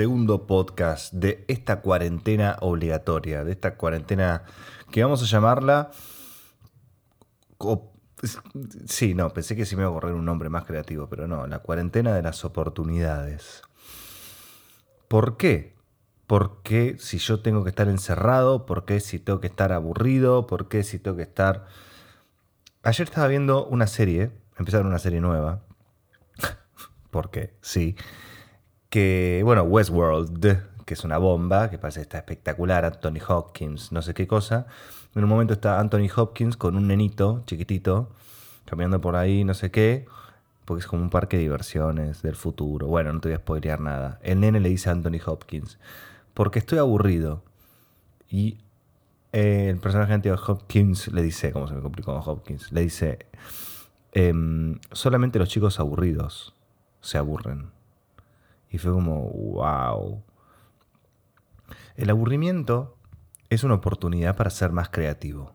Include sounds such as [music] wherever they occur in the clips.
Segundo podcast de esta cuarentena obligatoria, de esta cuarentena que vamos a llamarla... Sí, no, pensé que sí me iba a correr un nombre más creativo, pero no, la cuarentena de las oportunidades. ¿Por qué? ¿Por qué si yo tengo que estar encerrado? ¿Por qué si tengo que estar aburrido? ¿Por qué si tengo que estar... Ayer estaba viendo una serie, empezaron una serie nueva, [laughs] porque sí, que, bueno, Westworld, que es una bomba, que parece que está espectacular, Anthony Hopkins, no sé qué cosa. En un momento está Anthony Hopkins con un nenito chiquitito, caminando por ahí, no sé qué, porque es como un parque de diversiones del futuro. Bueno, no te voy a spoilear nada. El nene le dice a Anthony Hopkins, porque estoy aburrido. Y eh, el personaje de Hopkins le dice, ¿cómo se me complicó Hopkins? Le dice, em, solamente los chicos aburridos se aburren. Y fue como, wow. El aburrimiento es una oportunidad para ser más creativo.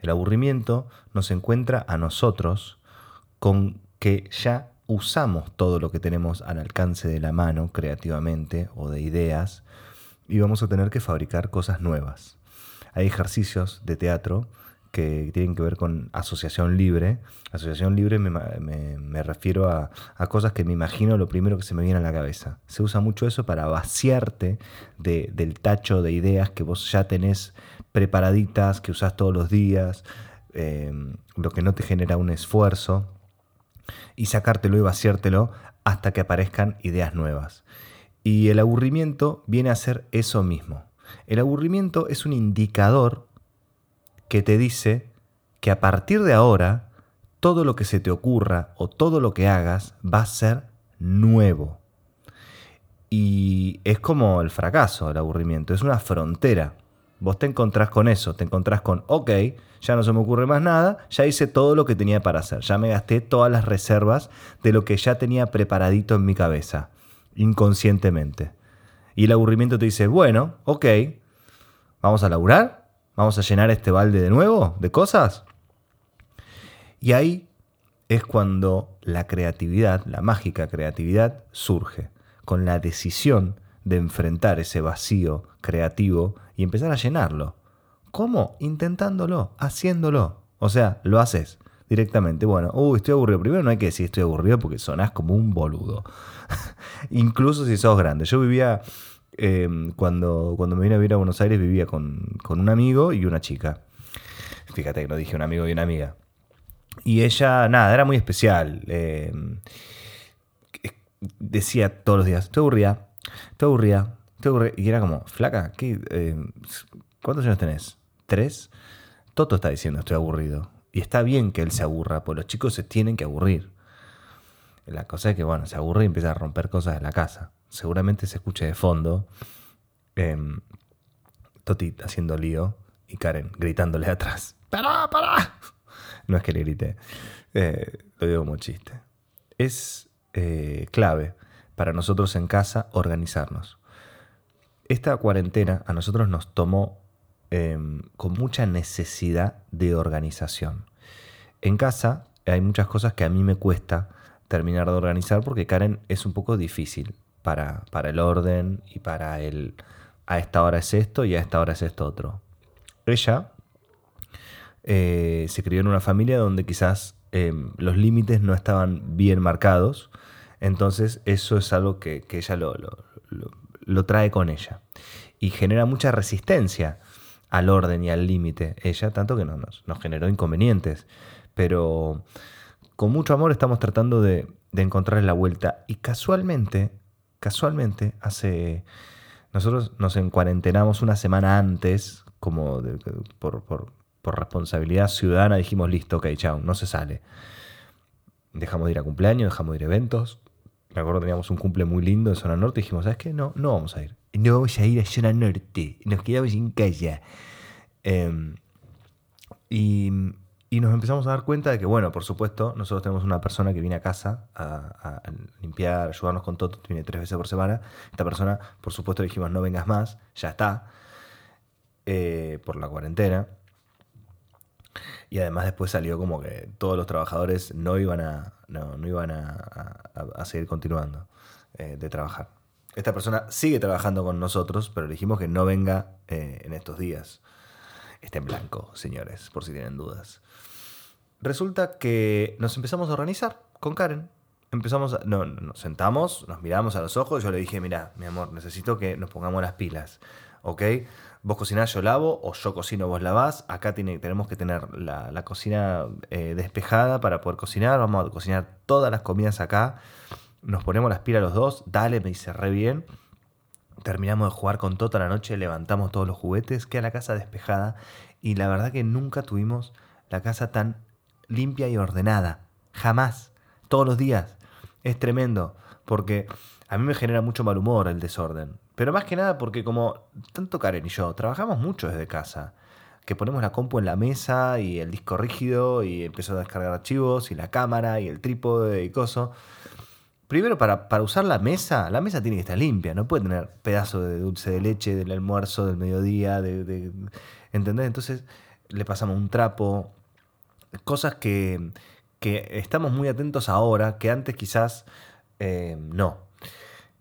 El aburrimiento nos encuentra a nosotros con que ya usamos todo lo que tenemos al alcance de la mano creativamente o de ideas y vamos a tener que fabricar cosas nuevas. Hay ejercicios de teatro que tienen que ver con asociación libre. Asociación libre me, refiero a, cosas que me imagino lo primero que se me viene a la cabeza. Se usa mucho eso para vaciarte del tacho de ideas que vos ya tenés preparaditas, que usás todos los días, eh, lo que no te genera un esfuerzo, y sacártelo y vaciártelo hasta que aparezcan ideas nuevas. Y el aburrimiento viene a ser eso mismo. El aburrimiento es un indicador que te dice que a partir de ahora todo lo que se te ocurra o todo lo que hagas va a ser nuevo. Y es como el fracaso, el aburrimiento, es una frontera. Vos te encontrás con eso, te encontrás con, ok, ya no se me ocurre más nada, ya hice todo lo que tenía para hacer, ya me gasté todas las reservas de lo que ya tenía preparadito en mi cabeza, inconscientemente. Y el aburrimiento te dice, bueno, ok, vamos a laburar, Vamos a llenar este balde de nuevo de cosas. Y ahí es cuando la creatividad, la mágica creatividad, surge, con la decisión de enfrentar ese vacío creativo y empezar a llenarlo. ¿Cómo? Intentándolo, haciéndolo. O sea, lo haces directamente. Bueno, uy, estoy aburrido. Primero no hay que decir estoy aburrido porque sonás como un boludo. [laughs] Incluso si sos grande. Yo vivía Em, cuando, cuando me vine a vivir a Buenos Aires vivía con, un amigo y una chica. Fíjate que lo dije un amigo y una amiga. Y ella, nada, era muy especial. Em, decía todos los días, estoy aburrida, estoy aburrida, estoy aburrida. Y era como, flaca, ¿qué, em, ¿cuántos años tenés? ¿Tres? Toto está diciendo, estoy aburrido. Y está bien que él se aburra, porque los chicos se tienen que aburrir. La cosa es que, bueno, se aburre y empieza a romper cosas en la casa seguramente se escuche de fondo em, Toti haciendo lío y Karen gritándole [laughs] atrás. ¡Pará, pará! No es que le grite, eh, lo digo como chiste. Es eh, clave para nosotros en casa organizarnos. Esta cuarentena a nosotros nos tomó em, con mucha necesidad de organización. En casa hay muchas cosas que a mí me cuesta terminar de organizar porque Karen es un poco difícil para, el orden y para el a esta hora es esto y a esta hora es esto otro. Ella eh, se crió en una familia donde quizás em, los límites no estaban bien marcados, entonces eso es algo que, ella lo, lo, trae con ella. Y genera mucha resistencia al orden y al límite, ella, tanto que nos, nos generó inconvenientes, pero con mucho amor estamos tratando de, de encontrar la vuelta. Y casualmente casualmente, hace. Nosotros nos encuarentenamos una semana antes, como por, responsabilidad ciudadana, dijimos: listo, ok, chao, no se sale. Dejamos de ir a cumpleaños, dejamos de ir a eventos. Me acuerdo teníamos un cumple muy lindo en zona norte y dijimos: ¿sabes qué? No, no vamos a ir. no vamos a ir a zona norte, nos quedamos en casa. Em, y, nos empezamos a dar cuenta de que, bueno, por supuesto, nosotros tenemos una persona que viene a casa a, limpiar, ayudarnos con todo, viene tres veces por semana. Esta persona, por supuesto, le dijimos, no vengas más, ya está, eh, por la cuarentena. Y además después salió como que todos los trabajadores no iban a, no, iban a, seguir continuando eh, de trabajar. Esta persona sigue trabajando con nosotros, pero le dijimos que no venga eh, en estos días. Está en blanco, señores, por si tienen dudas. Resulta que nos empezamos a organizar con Karen. Empezamos, a, no, nos sentamos, nos miramos a los ojos y yo le dije, mira, mi amor, necesito que nos pongamos las pilas, ¿ok? Vos cocinás, yo lavo, o yo cocino, vos lavás. Acá tenemos que tener la, cocina eh, despejada para poder cocinar. Vamos a cocinar todas las comidas acá. Nos ponemos las pilas los dos. Dale, me dice re bien. Terminamos de jugar con toda la noche, levantamos todos los juguetes, queda la casa despejada y la verdad que nunca tuvimos la casa tan limpia y ordenada. Jamás. Todos los días. Es tremendo. Porque a mí me genera mucho mal humor el desorden. Pero más que nada porque como tanto Karen y yo trabajamos mucho desde casa. Que ponemos la compu en la mesa y el disco rígido y empezó a descargar archivos y la cámara y el trípode y coso. Primero, para, para, usar la mesa, la mesa tiene que estar limpia, no puede tener pedazo de dulce de leche del almuerzo, del mediodía, de, de ¿entendés? Entonces le pasamos un trapo, cosas que, que, estamos muy atentos ahora, que antes quizás eh, no.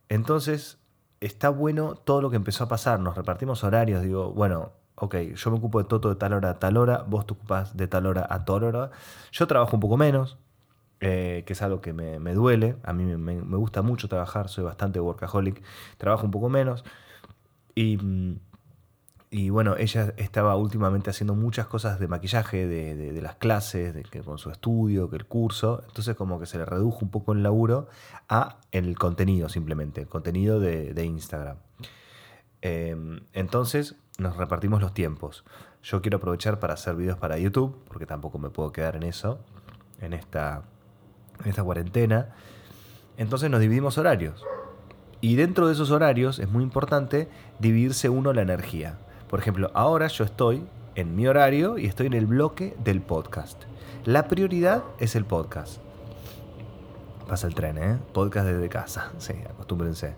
Entonces, está bueno todo lo que empezó a pasar, nos repartimos horarios, digo, bueno, ok, yo me ocupo de Toto de tal hora a tal hora, vos te ocupas de tal hora a tal hora, yo trabajo un poco menos, eh, que es algo que me, duele. A mí me, gusta mucho trabajar, soy bastante workaholic, trabajo un poco menos. Y, y bueno, ella estaba últimamente haciendo muchas cosas de maquillaje, de, las clases, de, que con su estudio, que el curso. Entonces como que se le redujo un poco el laburo a el contenido simplemente, el contenido de, Instagram. Em, entonces nos repartimos los tiempos. Yo quiero aprovechar para hacer videos para YouTube, porque tampoco me puedo quedar en eso, en esta en esta cuarentena. Entonces nos dividimos horarios. Y dentro de esos horarios es muy importante dividirse uno la energía. Por ejemplo, ahora yo estoy en mi horario y estoy en el bloque del podcast. La prioridad es el podcast. Pasa el tren, ¿eh? Podcast desde casa. [laughs] Sí, acostúmbrense.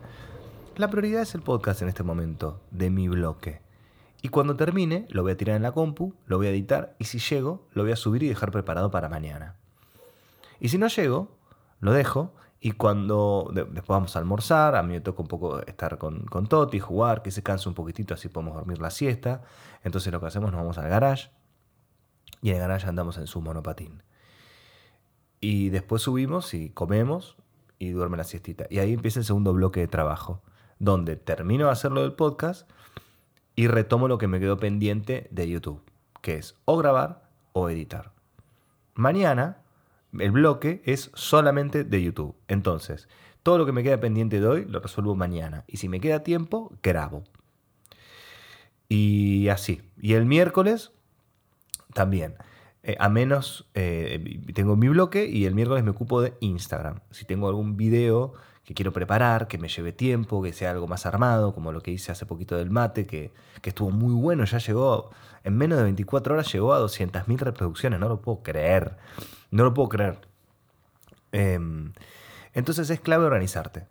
La prioridad es el podcast en este momento, de mi bloque. Y cuando termine, lo voy a tirar en la compu, lo voy a editar y si llego, lo voy a subir y dejar preparado para mañana. Y si no llego, lo dejo y cuando después vamos a almorzar, a mí me toca un poco estar con, con Toti, jugar, que se canse un poquitito, así podemos dormir la siesta. Entonces lo que hacemos, nos vamos al garage y en el garage andamos en su monopatín. Y después subimos y comemos y duerme la siestita. Y ahí empieza el segundo bloque de trabajo, donde termino de hacerlo del podcast y retomo lo que me quedó pendiente de YouTube, que es o grabar o editar. Mañana el bloque es solamente de YouTube. Entonces, todo lo que me queda pendiente de hoy lo resuelvo mañana. Y si me queda tiempo, grabo. Y así. Y el miércoles también. Eh, a menos, eh, tengo mi bloque y el miércoles me ocupo de Instagram. Si tengo algún video que quiero preparar, que me lleve tiempo, que sea algo más armado, como lo que hice hace poquito del mate, que, que estuvo muy bueno, ya llegó, en menos de 24 horas llegó a 200.000 reproducciones, no lo puedo creer. No lo puedo creer. Em, entonces es clave organizarte.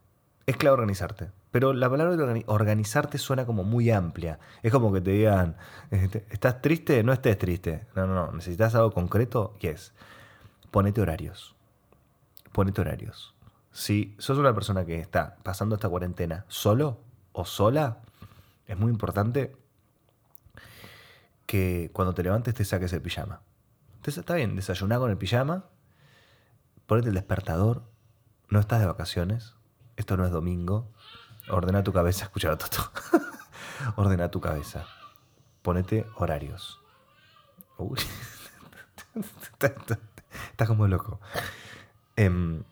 Es clave organizarte. Pero la palabra organizarte suena como muy amplia. Es como que te digan, este, ¿estás triste? No estés triste. No, no, no. ¿Necesitas algo concreto? Yes. Ponete horarios. Ponete horarios. Si sos una persona que está pasando esta cuarentena solo o sola, es muy importante que cuando te levantes te saques el pijama. Entonces está bien, desayuná con el pijama, ponete el despertador, no estás de vacaciones, esto no es domingo, ordena tu cabeza, [laughs] escucha Toto, ordena tu cabeza, ponete horarios. Uy. [laughs] está, como loco. Eh,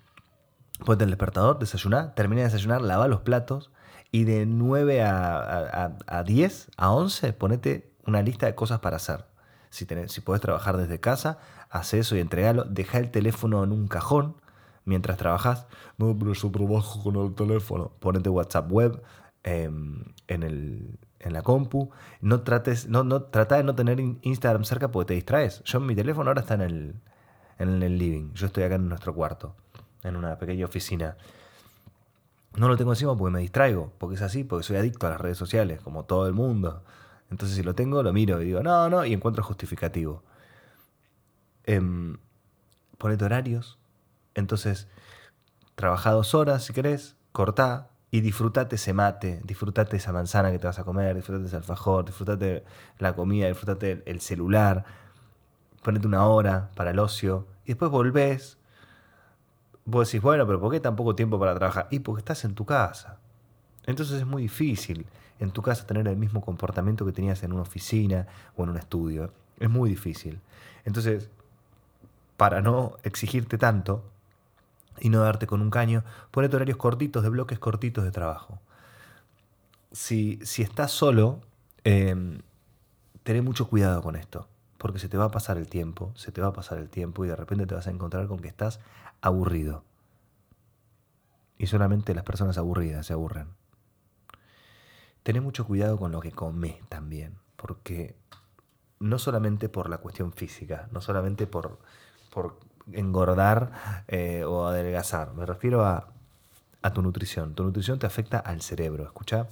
ponete el despertador, desayuná, termina de desayunar, lava los platos y de 9 a, a 10, a 11, ponete una lista de cosas para hacer. Si, tenés, si podés trabajar desde casa, haz eso y entregalo. Deja el teléfono en un cajón mientras trabajas. No, pero yo trabajo con el teléfono. Ponete WhatsApp web. em, en, el, en la compu. No trates, no, no, trata de no tener Instagram cerca porque te distraes. Yo mi teléfono ahora está en el, en el living. Yo estoy acá en nuestro cuarto, en una pequeña oficina. No lo tengo encima porque me distraigo, porque es así, porque soy adicto a las redes sociales, como todo el mundo. Entonces si lo tengo, lo miro y digo, no, no, y encuentro justificativo. Eh, ponete horarios. Entonces, trabaja dos horas si querés, cortá y disfrutate ese mate, disfrutate esa manzana que te vas a comer, disfrutate ese alfajor, disfrutate la comida, disfrutate el celular, ponete una hora para el ocio y después volvés. Vos decís, bueno, pero ¿por qué tan poco tiempo para trabajar? Y porque estás en tu casa. Entonces es muy difícil en tu casa tener el mismo comportamiento que tenías en una oficina o en un estudio. Es muy difícil. Entonces, para no exigirte tanto y no darte con un caño, ponete horarios cortitos de bloques cortitos de trabajo. Si, si estás solo, eh, ten mucho cuidado con esto, porque se te va a pasar el tiempo, se te va a pasar el tiempo y de repente te vas a encontrar con que estás aburrido. Y solamente las personas aburridas se aburren. Ten mucho cuidado con lo que comes también, porque no solamente por la cuestión física, no solamente por engordar eh, o adelgazar. Me refiero a, tu nutrición. Tu nutrición te afecta al cerebro. Escucha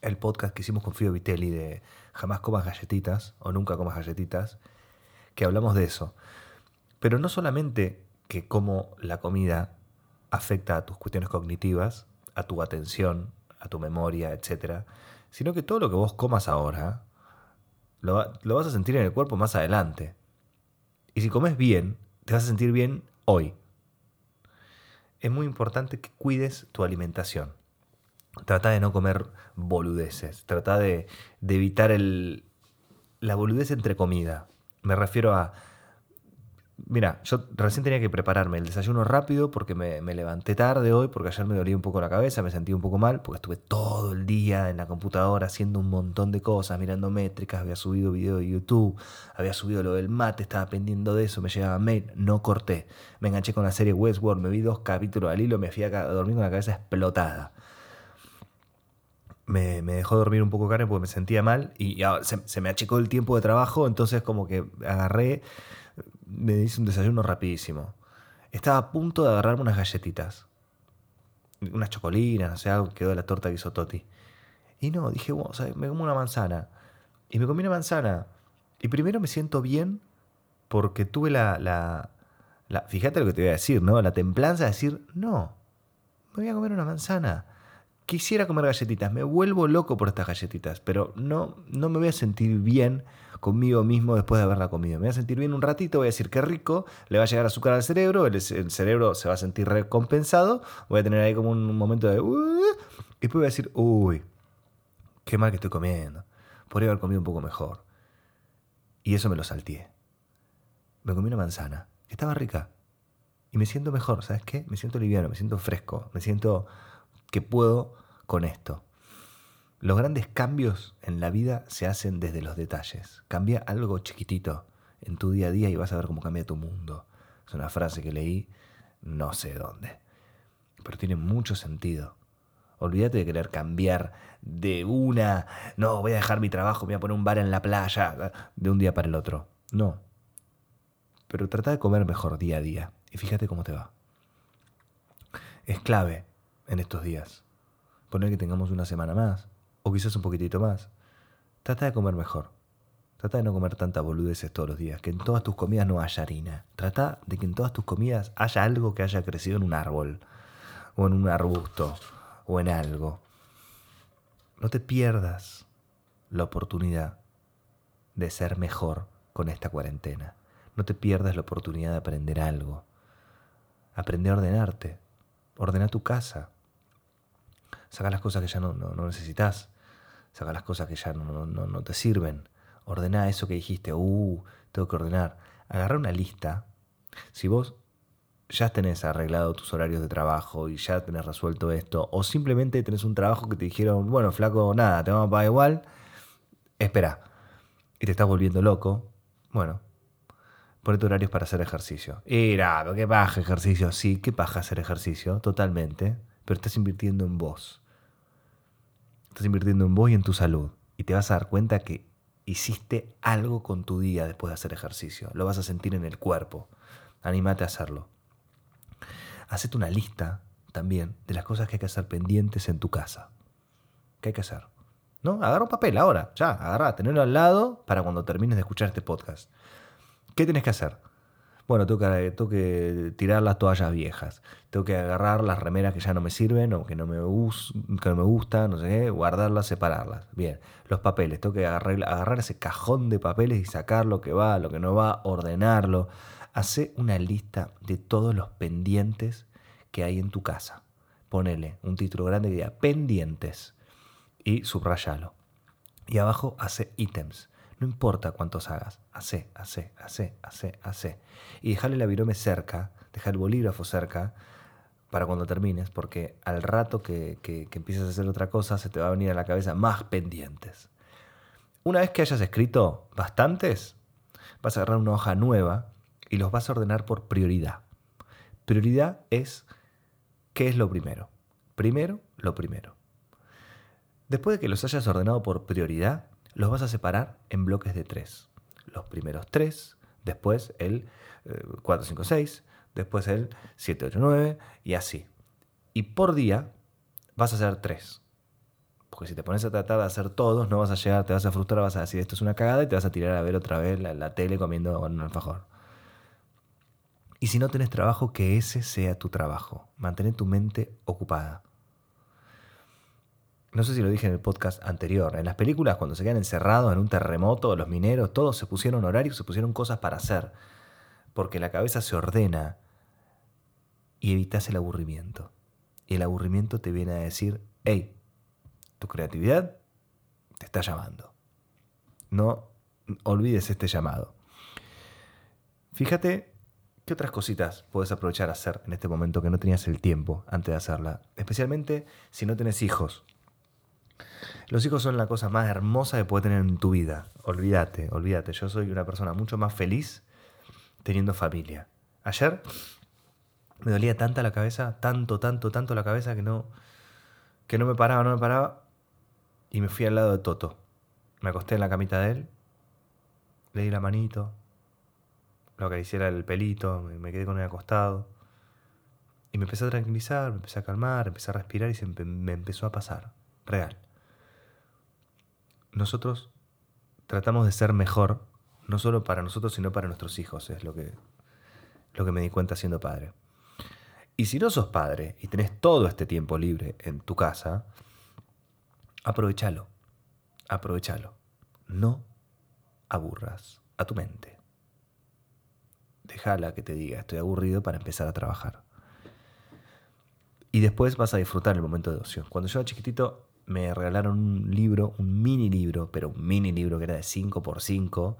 el podcast que hicimos con Fido Vitelli de Jamás comas galletitas o nunca comas galletitas, que hablamos de eso. Pero no solamente que cómo la comida afecta a tus cuestiones cognitivas, a tu atención, a tu memoria, etc., sino que todo lo que vos comas ahora lo, vas a sentir en el cuerpo más adelante. Y si comes bien, te vas a sentir bien hoy. Es muy importante que cuides tu alimentación. Trata de no comer boludeces. Trata de, evitar la boludez entre comida. Me refiero a Mira, yo recién tenía que prepararme el desayuno rápido porque me, levanté tarde hoy, porque ayer me dolía un poco la cabeza, me sentí un poco mal, porque estuve todo el día en la computadora haciendo un montón de cosas, mirando métricas, había subido video de YouTube, había subido lo del mate, estaba pendiendo de eso, me llegaba mail, no corté. Me enganché con la serie Westworld, me vi dos capítulos al hilo, me fui a dormir con la cabeza explotada. Me, dejó dormir un poco Karen porque me sentía mal y se, se me achicó el tiempo de trabajo, entonces como que agarré me hice un desayuno rapidísimo. Estaba a punto de agarrarme unas galletitas. Unas chocolinas, sé, algo quedó de la torta que hizo Toti. Y no, dije, bueno, me como una manzana. Y me comí una manzana. Y primero me siento bien porque tuve la, la, la, Fíjate lo que te voy a decir, ¿no? La templanza de decir, no, me voy a comer una manzana. Quisiera comer galletitas, me vuelvo loco por estas galletitas, pero no, no me voy a sentir bien conmigo mismo después de haberla comido. Me voy a sentir bien un ratito, voy a decir qué rico, le va a llegar azúcar al cerebro, el, cerebro se va a sentir recompensado, voy a tener ahí como un momento de... Uh", y después voy a decir, uy, qué mal que estoy comiendo. Podría haber comido un poco mejor. Y eso me lo salteé. Me comí una manzana, que estaba rica. Y me siento mejor, ¿sabes qué? Me siento liviano, me siento fresco, me siento que puedo con esto. Los grandes cambios en la vida se hacen desde los detalles. Cambia algo chiquitito en tu día a día y vas a ver cómo cambia tu mundo. Es una frase que leí no sé dónde, pero tiene mucho sentido. Olvídate de querer cambiar de una, no, voy a dejar mi trabajo, voy a poner un bar en la playa, de un día para el otro. No. Pero trata de comer mejor día a día y fíjate cómo te va. Es clave en estos días. Poner que tengamos una semana más, o quizás un poquitito más. Trata de comer mejor. Trata de no comer tanta boludeces todos los días, que en todas tus comidas no haya harina. Trata de que en todas tus comidas haya algo que haya crecido en un árbol, o en un arbusto, o en algo. No te pierdas la oportunidad de ser mejor con esta cuarentena. No te pierdas la oportunidad de aprender algo. Aprende a ordenarte. Ordena tu casa. Saca las cosas que ya no, no necesitas. Saca las cosas que ya no, te sirven. Ordena eso que dijiste. Uh, tengo que ordenar. Agarra una lista. Si vos ya tenés arreglado tus horarios de trabajo y ya tenés resuelto esto, o simplemente tenés un trabajo que te dijeron, bueno, flaco, nada, te vamos a pagar igual, espera, y te estás volviendo loco, bueno, ponete horarios para hacer ejercicio. Y nada, qué paja ejercicio, sí, qué paja hacer ejercicio, totalmente, pero estás invirtiendo en vos. estás invirtiendo en vos y en tu salud. Y te vas a dar cuenta que hiciste algo con tu día después de hacer ejercicio. Lo vas a sentir en el cuerpo. Anímate a hacerlo. Hacete una lista también de las cosas que hay que hacer pendientes en tu casa. ¿Qué hay que hacer? ¿No? Agarra un papel ahora, ya, agarra, tenerlo al lado para cuando termines de escuchar este podcast. ¿Qué tienes que hacer? Bueno, tengo que, tirar las toallas viejas, tengo que agarrar las remeras que ya no me sirven o que no me, que no me gustan, no sé qué, guardarlas, separarlas. Bien, los papeles, tengo que agarrar, agarrar ese cajón de papeles y sacar lo que va, lo que no va, ordenarlo. Hace una lista de todos los pendientes que hay en tu casa. Ponele un título grande que diga pendientes y subrayalo. Y abajo hace ítems. No importa cuántos hagas, hace, hace, hace, hace, hace. Y dejarle la virome cerca, dejar el bolígrafo cerca para cuando termines, porque al rato que, que, que empieces a hacer otra cosa se te va a venir a la cabeza más pendientes. Una vez que hayas escrito bastantes, vas a agarrar una hoja nueva y los vas a ordenar por prioridad. Prioridad es qué es lo primero. Primero, lo primero. Después de que los hayas ordenado por prioridad, los vas a separar en bloques de tres. Los primeros tres, después el 4, 5, 6, después el 7, 8, 9 y así. Y por día vas a hacer tres. Porque si te pones a tratar de hacer todos, no vas a llegar, te vas a frustrar, vas a decir esto es una cagada y te vas a tirar a ver otra vez la, la tele comiendo un alfajor. Y si no tenés trabajo, que ese sea tu trabajo. Mantén tu mente ocupada no sé si lo dije en el podcast anterior, en las películas cuando se quedan encerrados en un terremoto, los mineros, todos se pusieron horarios, se pusieron cosas para hacer, porque la cabeza se ordena y evitas el aburrimiento. Y el aburrimiento te viene a decir, hey, tu creatividad te está llamando. No olvides este llamado. Fíjate qué otras cositas puedes aprovechar a hacer en este momento que no tenías el tiempo antes de hacerla. Especialmente si no tenés hijos los hijos son la cosa más hermosa que puedes tener en tu vida. Olvídate, olvídate. Yo soy una persona mucho más feliz teniendo familia. Ayer me dolía tanta la cabeza, tanto, tanto, tanto la cabeza que no, que no me paraba, no me paraba. Y me fui al lado de Toto. Me acosté en la camita de él, le di la manito, lo acaricié el pelito, me quedé con él acostado. Y me empecé a tranquilizar, me empecé a calmar, empecé a respirar y se me empezó a pasar. Real nosotros tratamos de ser mejor, no solo para nosotros, sino para nuestros hijos, es lo que, lo que me di cuenta siendo padre. Y si no sos padre y tenés todo este tiempo libre en tu casa, aprovechalo, aprovechalo. No aburras a tu mente. Déjala que te diga, estoy aburrido para empezar a trabajar. Y después vas a disfrutar el momento de ocio. Cuando yo era chiquitito, me regalaron un libro, un mini libro, pero un mini libro que era de 5 por 5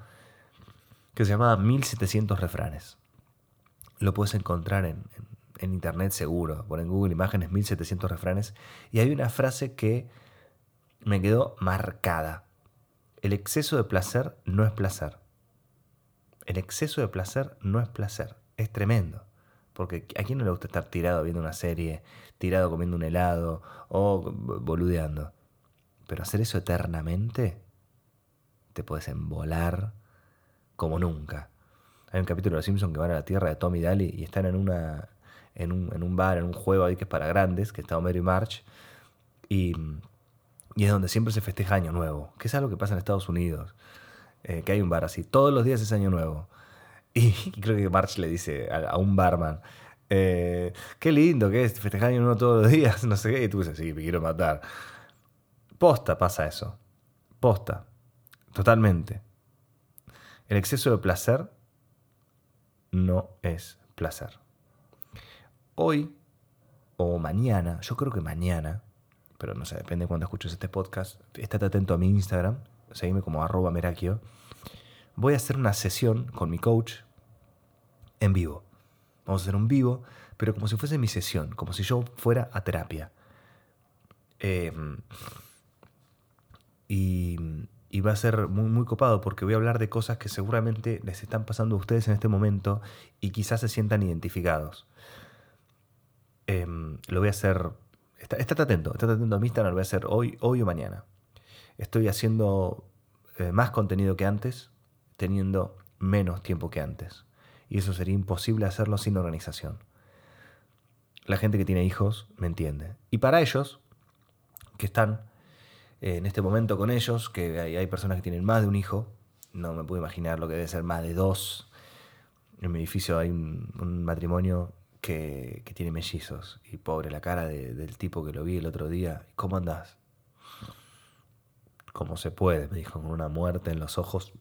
que se llamaba 1700 refranes. Lo puedes encontrar en, internet seguro, por en Google Imágenes 1700 refranes, y hay una frase que me quedó marcada. El exceso de placer no es placer. El exceso de placer no es placer. Es tremendo. Porque a quién no le gusta estar tirado viendo una serie, tirado comiendo un helado o boludeando. Pero hacer eso eternamente, te puedes embolar como nunca. Hay un capítulo de Los Simpsons que van a la tierra de Tommy Daly y están en, una, en, un, en un bar, en un juego ahí que es para grandes, que está Homero y March. Y, y, es donde siempre se festeja Año Nuevo, que es algo que pasa en Estados Unidos. Eh, que hay un bar así, todos los días es Año Nuevo. [laughs] Y creo que March le dice a, un barman, eh, qué lindo que es festejar año nuevo todos los días, [laughs] no sé qué, y tú dices, sí, me quiero matar. Posta pasa eso, posta, totalmente. El exceso de placer no es placer. Hoy o mañana, yo creo que mañana, pero no sé, depende de cuando escuches este podcast, estate atento a mi Instagram, seguime como arroba merakio voy a hacer una sesión con mi coach en vivo. Vamos a hacer un vivo, pero como si fuese mi sesión, como si yo fuera a terapia. Em, y, va a ser muy, copado porque voy a hablar de cosas que seguramente les están pasando a ustedes en este momento y quizás se sientan identificados. Em, lo voy a hacer estate atento, estate atento a mi Instagram, lo voy a hacer hoy, hoy o mañana. Estoy haciendo eh, más contenido que antes, teniendo menos tiempo que antes. Y eso sería imposible hacerlo sin organización. La gente que tiene hijos me entiende. Y para ellos, que están eh, en este momento con ellos, que hay, personas que tienen más de un hijo, no me puedo imaginar lo que debe ser más de dos. En mi edificio hay un, matrimonio que, tiene mellizos. Y pobre, la cara del tipo que lo vi el otro día. ¿Cómo andás? Como se puede, me dijo, con una muerte en los ojos.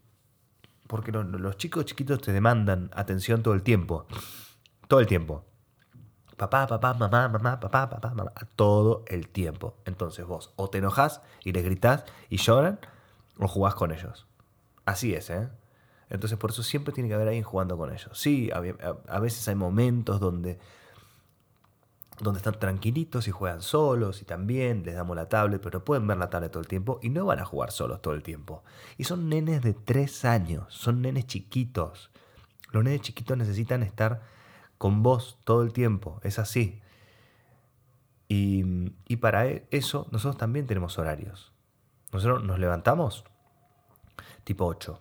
Porque los chicos chiquitos te demandan atención todo el tiempo. Todo el tiempo. Papá, papá, mamá, mamá, papá, papá, mamá. Todo el tiempo. Entonces vos o te enojas y les gritás y lloran o jugás con ellos. Así es, ¿eh? Entonces por eso siempre tiene que haber alguien jugando con ellos. Sí, a, veces hay momentos donde, donde están tranquilitos y juegan solos y también les damos la tablet, pero pueden ver la tablet todo el tiempo y no van a jugar solos todo el tiempo. Y son nenes de tres años, son nenes chiquitos. Los nenes chiquitos necesitan estar con vos todo el tiempo, es así. Y, y para e, eso nosotros también tenemos horarios. Nosotros nos levantamos tipo 8.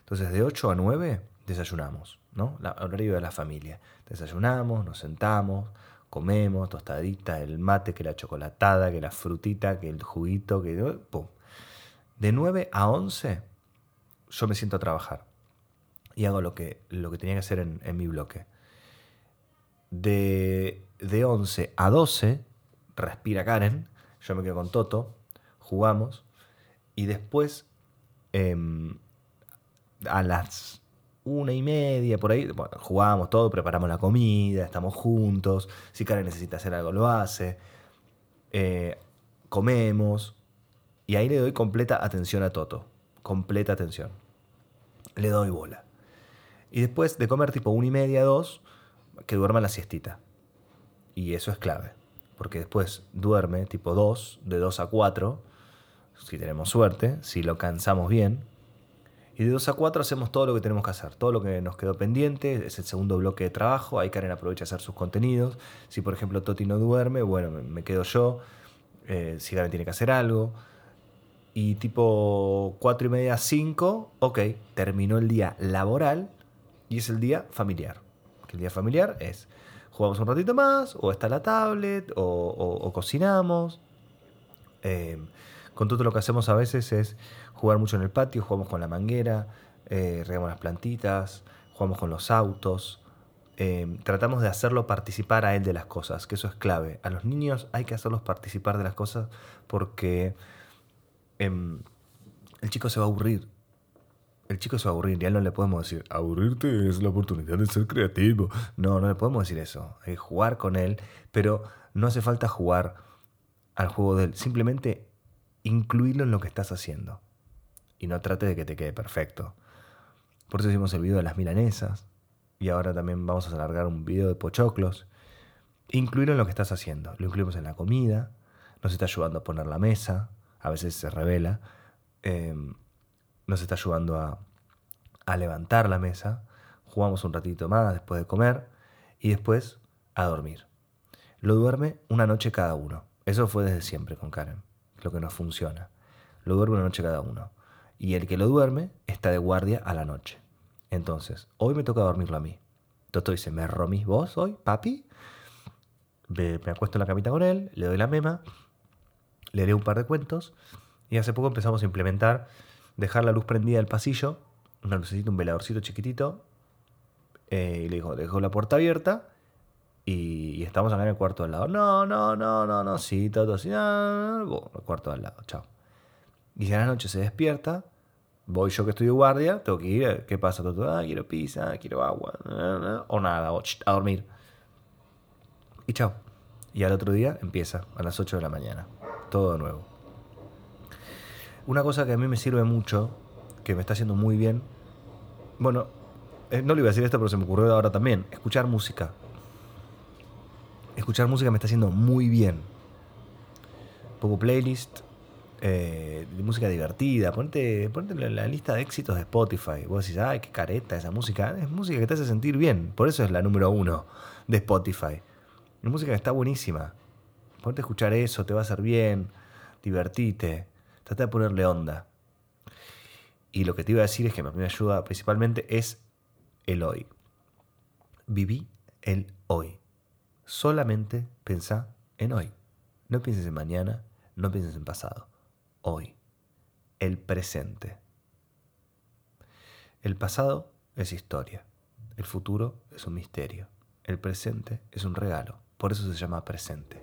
Entonces de 8 a 9 desayunamos, ¿no? La, horario de la familia. Desayunamos, nos sentamos, comemos, tostadita, el mate, que la chocolatada, que la frutita, que el juguito, que... ¡pum! De 9 a 11 yo me siento a trabajar y hago lo que, lo que tenía que hacer en, mi bloque. De, de 11 a 12 respira Karen, yo me quedo con Toto, jugamos y después Em, a las una y media, por ahí, bueno, jugamos todo, preparamos la comida, estamos juntos, si Karen necesita hacer algo lo hace, eh, comemos, y ahí le doy completa atención a Toto, completa atención, le doy bola. Y después de comer tipo una y media, dos, que duerma la siestita. Y eso es clave, porque después duerme tipo dos, de dos a cuatro, si tenemos suerte, si lo cansamos bien. De 2 a 4 hacemos todo lo que tenemos que hacer, todo lo que nos quedó pendiente, es el segundo bloque de trabajo, ahí Karen aprovecha a hacer sus contenidos. Si por ejemplo Toti no duerme, bueno, me quedo yo, eh, si Karen tiene que hacer algo. Y tipo 4 y media, 5, ok, terminó el día laboral y es el día familiar. El día familiar es, jugamos un ratito más, o está la tablet, o, cocinamos. Eh, con todo lo que hacemos a veces es jugar mucho en el patio, jugamos con la manguera, eh, regamos las plantitas, jugamos con los autos. Eh, tratamos de hacerlo participar a él de las cosas, que eso es clave. A los niños hay que hacerlos participar de las cosas porque em, el chico se va a aburrir. El chico se va a aburrir y a él no le podemos decir, aburrirte es la oportunidad de ser creativo. No, no le podemos decir eso. Hay que jugar con él, pero no hace falta jugar al juego de él. Simplemente incluirlo en lo que estás haciendo. Y no trate de que te quede perfecto. Por eso hicimos el video de las milanesas. Y ahora también vamos a alargar un video de pochoclos. Incluirlo en lo que estás haciendo. Lo incluimos en la comida. Nos está ayudando a poner la mesa. A veces se revela. Em, nos está ayudando a, a levantar la mesa. Jugamos un ratito más después de comer. Y después a dormir. Lo duerme una noche cada uno. Eso fue desde siempre con Karen lo que nos funciona. Lo duerme una noche cada uno. Y el que lo duerme está de guardia a la noche. Entonces, hoy me toca dormirlo a mí. Toto dice, ¿me romís vos hoy, papi? Me, acuesto en la camita con él, le doy la mema, le leo un par de cuentos y hace poco empezamos a implementar dejar la luz prendida del pasillo, una lucecita, un veladorcito chiquitito, eh, y le digo, dejo la puerta abierta y, estamos acá en el cuarto al lado. No, no, no, no, no, sí, todo así. No, el cuarto al lado, chao. Y si a la noche se despierta, voy yo que estoy de guardia, tengo que ir, ¿qué pasa? Todo, ah, quiero pizza, quiero agua, o nada, o a dormir. Y chao. Y al otro día empieza, a las 8 de la mañana. Todo de nuevo. Una cosa que a mí me sirve mucho, que me está haciendo muy bien, bueno, eh, no le iba a decir esto, pero se me ocurrió ahora también, escuchar música escuchar música me está haciendo muy bien. Pongo playlist eh, de música divertida. Ponte, ponte la, lista de éxitos de Spotify. Vos decís, ay, qué careta esa música. Es música que te hace sentir bien. Por eso es la número uno de Spotify. Es música que está buenísima. Ponte a escuchar eso, te va a hacer bien, divertite, trata de ponerle onda. Y lo que te iba a decir es que me ayuda principalmente es el hoy. Viví el hoy. Solamente pensá en hoy. No pienses en mañana, no pienses en pasado. Hoy. El presente. El pasado es historia. El futuro es un misterio. El presente es un regalo. Por eso se llama presente.